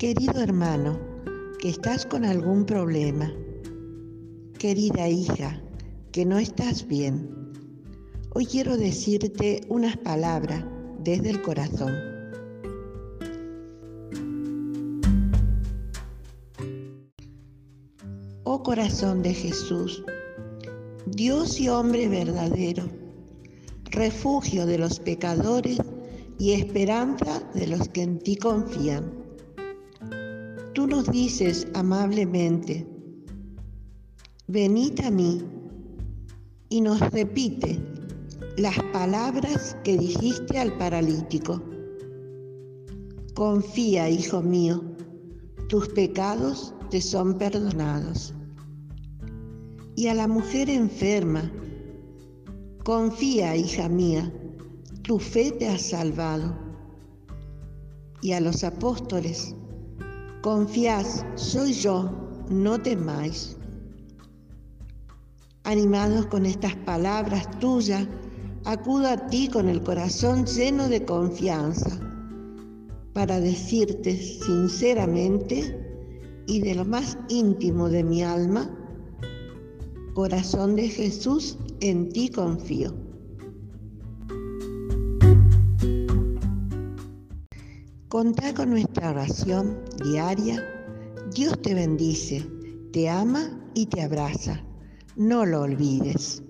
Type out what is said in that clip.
Querido hermano, que estás con algún problema. Querida hija, que no estás bien. Hoy quiero decirte unas palabras desde el corazón. Oh corazón de Jesús, Dios y hombre verdadero, refugio de los pecadores y esperanza de los que en ti confían. Tú nos dices amablemente, venid a mí, y nos repite las palabras que dijiste al paralítico. Confía, hijo mío, tus pecados te son perdonados. Y a la mujer enferma, confía, hija mía, tu fe te ha salvado. Y a los apóstoles, confiad, soy yo, no temáis. Animados con estas palabras tuyas, acudo a ti con el corazón lleno de confianza para decirte sinceramente y de lo más íntimo de mi alma, corazón de Jesús, en ti confío. Contá con nuestra oración diaria. Dios te bendice, te ama y te abraza. No lo olvides.